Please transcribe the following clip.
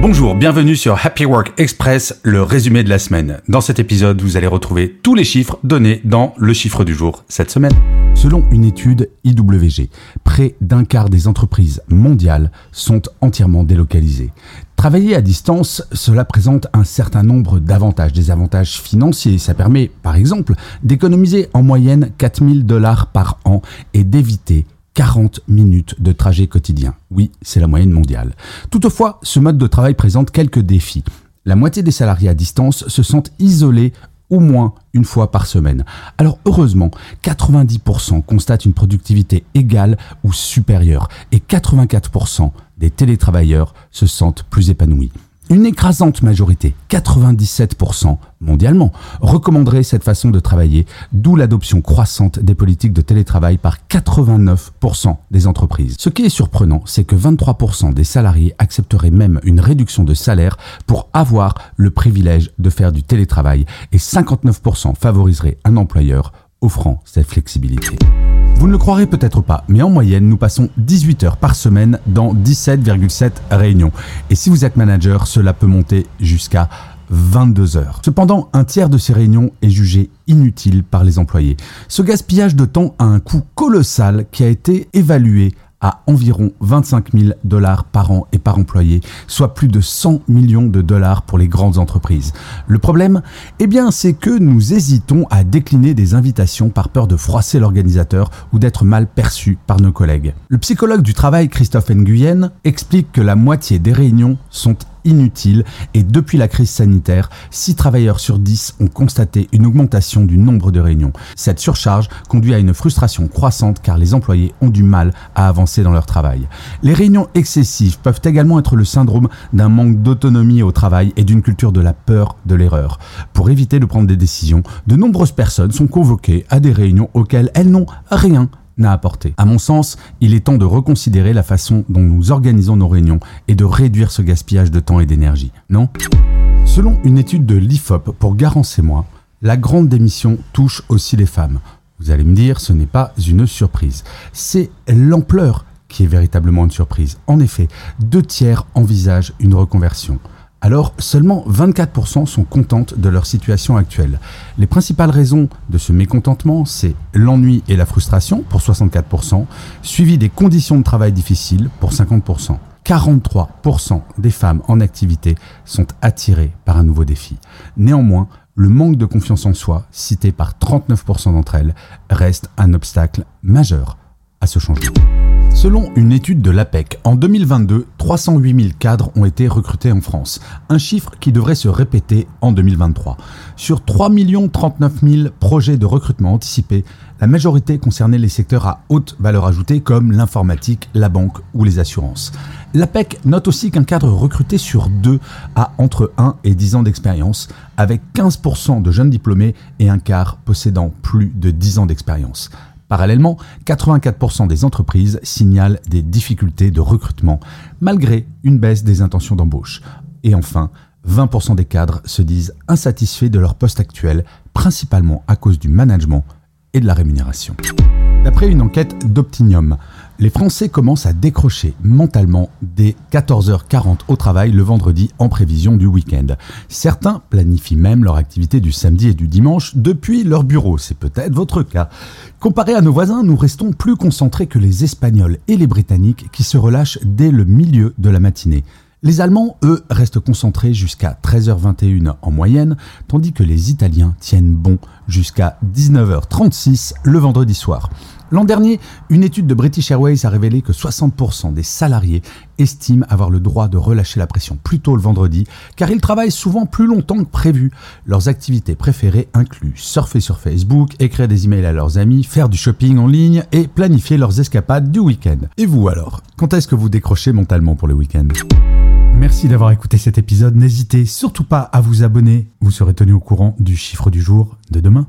Bonjour, bienvenue sur Happy Work Express, le résumé de la semaine. Dans cet épisode, vous allez retrouver tous les chiffres donnés dans le chiffre du jour cette semaine. Selon une étude IWG, près d'un quart des entreprises mondiales sont entièrement délocalisées. Travailler à distance, cela présente un certain nombre d'avantages, des avantages financiers. Ça permet, par exemple, d'économiser en moyenne 4000 dollars par an et d'éviter 40 minutes de trajet quotidien. Oui, c'est la moyenne mondiale. Toutefois, ce mode de travail présente quelques défis. La moitié des salariés à distance se sentent isolés au moins une fois par semaine. Alors heureusement, 90% constatent une productivité égale ou supérieure et 84% des télétravailleurs se sentent plus épanouis. Une écrasante majorité, 97% mondialement, recommanderait cette façon de travailler, d'où l'adoption croissante des politiques de télétravail par 89% des entreprises. Ce qui est surprenant, c'est que 23% des salariés accepteraient même une réduction de salaire pour avoir le privilège de faire du télétravail et 59% favoriseraient un employeur offrant cette flexibilité. Vous ne le croirez peut-être pas, mais en moyenne, nous passons 18 heures par semaine dans 17,7 réunions. Et si vous êtes manager, cela peut monter jusqu'à 22 heures. Cependant, un tiers de ces réunions est jugé inutile par les employés. Ce gaspillage de temps a un coût colossal qui a été évalué à environ 25 000 dollars par an et par employé, soit plus de 100 millions de dollars pour les grandes entreprises. Le problème, eh bien, c'est que nous hésitons à décliner des invitations par peur de froisser l'organisateur ou d'être mal perçu par nos collègues. Le psychologue du travail Christophe Nguyen explique que la moitié des réunions sont inutile et depuis la crise sanitaire, 6 travailleurs sur 10 ont constaté une augmentation du nombre de réunions. Cette surcharge conduit à une frustration croissante car les employés ont du mal à avancer dans leur travail. Les réunions excessives peuvent également être le syndrome d'un manque d'autonomie au travail et d'une culture de la peur de l'erreur. Pour éviter de prendre des décisions, de nombreuses personnes sont convoquées à des réunions auxquelles elles n'ont rien n'a apporté. À mon sens, il est temps de reconsidérer la façon dont nous organisons nos réunions et de réduire ce gaspillage de temps et d'énergie, non? Selon une étude de l'IFOP pour Garance et moi, la grande démission touche aussi les femmes. Vous allez me dire, ce n'est pas une surprise. C'est l'ampleur qui est véritablement une surprise. En effet, deux tiers envisagent une reconversion alors seulement 24% sont contentes de leur situation actuelle. Les principales raisons de ce mécontentement, c'est l'ennui et la frustration pour 64%, suivi des conditions de travail difficiles pour 50%. 43% des femmes en activité sont attirées par un nouveau défi. Néanmoins, le manque de confiance en soi, cité par 39% d'entre elles, reste un obstacle majeur à ce changement. Selon une étude de l'APEC, en 2022, 308 000 cadres ont été recrutés en France, un chiffre qui devrait se répéter en 2023. Sur 3 39 000 projets de recrutement anticipés, la majorité concernait les secteurs à haute valeur ajoutée comme l'informatique, la banque ou les assurances. L'APEC note aussi qu'un cadre recruté sur deux a entre 1 et 10 ans d'expérience, avec 15% de jeunes diplômés et un quart possédant plus de 10 ans d'expérience. Parallèlement, 84% des entreprises signalent des difficultés de recrutement malgré une baisse des intentions d'embauche. Et enfin, 20% des cadres se disent insatisfaits de leur poste actuel, principalement à cause du management et de la rémunération. D'après une enquête d'Optinium, les Français commencent à décrocher mentalement dès 14h40 au travail le vendredi en prévision du week-end. Certains planifient même leur activité du samedi et du dimanche depuis leur bureau, c'est peut-être votre cas. Comparé à nos voisins, nous restons plus concentrés que les Espagnols et les Britanniques qui se relâchent dès le milieu de la matinée. Les Allemands, eux, restent concentrés jusqu'à 13h21 en moyenne, tandis que les Italiens tiennent bon jusqu'à 19h36 le vendredi soir. L'an dernier, une étude de British Airways a révélé que 60% des salariés estiment avoir le droit de relâcher la pression plus tôt le vendredi, car ils travaillent souvent plus longtemps que prévu. Leurs activités préférées incluent surfer sur Facebook, écrire des emails à leurs amis, faire du shopping en ligne et planifier leurs escapades du week-end. Et vous alors? Quand est-ce que vous décrochez mentalement pour le week-end? Merci d'avoir écouté cet épisode. N'hésitez surtout pas à vous abonner. Vous serez tenu au courant du chiffre du jour de demain.